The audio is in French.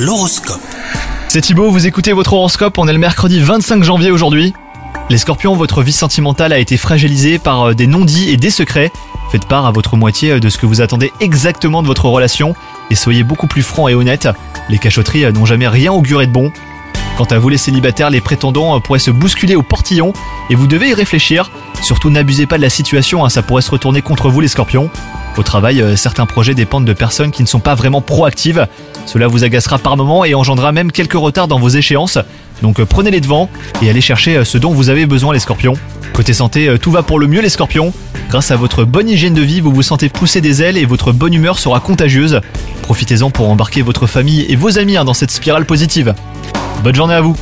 L'horoscope. C'est Thibaut, vous écoutez votre horoscope, on est le mercredi 25 janvier aujourd'hui. Les scorpions, votre vie sentimentale a été fragilisée par euh, des non-dits et des secrets. Faites part à votre moitié euh, de ce que vous attendez exactement de votre relation et soyez beaucoup plus franc et honnête. Les cachotteries euh, n'ont jamais rien auguré de bon. Quant à vous les célibataires, les prétendants pourraient se bousculer au portillon et vous devez y réfléchir. Surtout n'abusez pas de la situation, hein, ça pourrait se retourner contre vous les scorpions. Au travail, certains projets dépendent de personnes qui ne sont pas vraiment proactives. Cela vous agacera par moments et engendrera même quelques retards dans vos échéances. Donc prenez les devants et allez chercher ce dont vous avez besoin les scorpions. Côté santé, tout va pour le mieux les scorpions. Grâce à votre bonne hygiène de vie, vous vous sentez pousser des ailes et votre bonne humeur sera contagieuse. Profitez-en pour embarquer votre famille et vos amis hein, dans cette spirale positive. Bonne journée à vous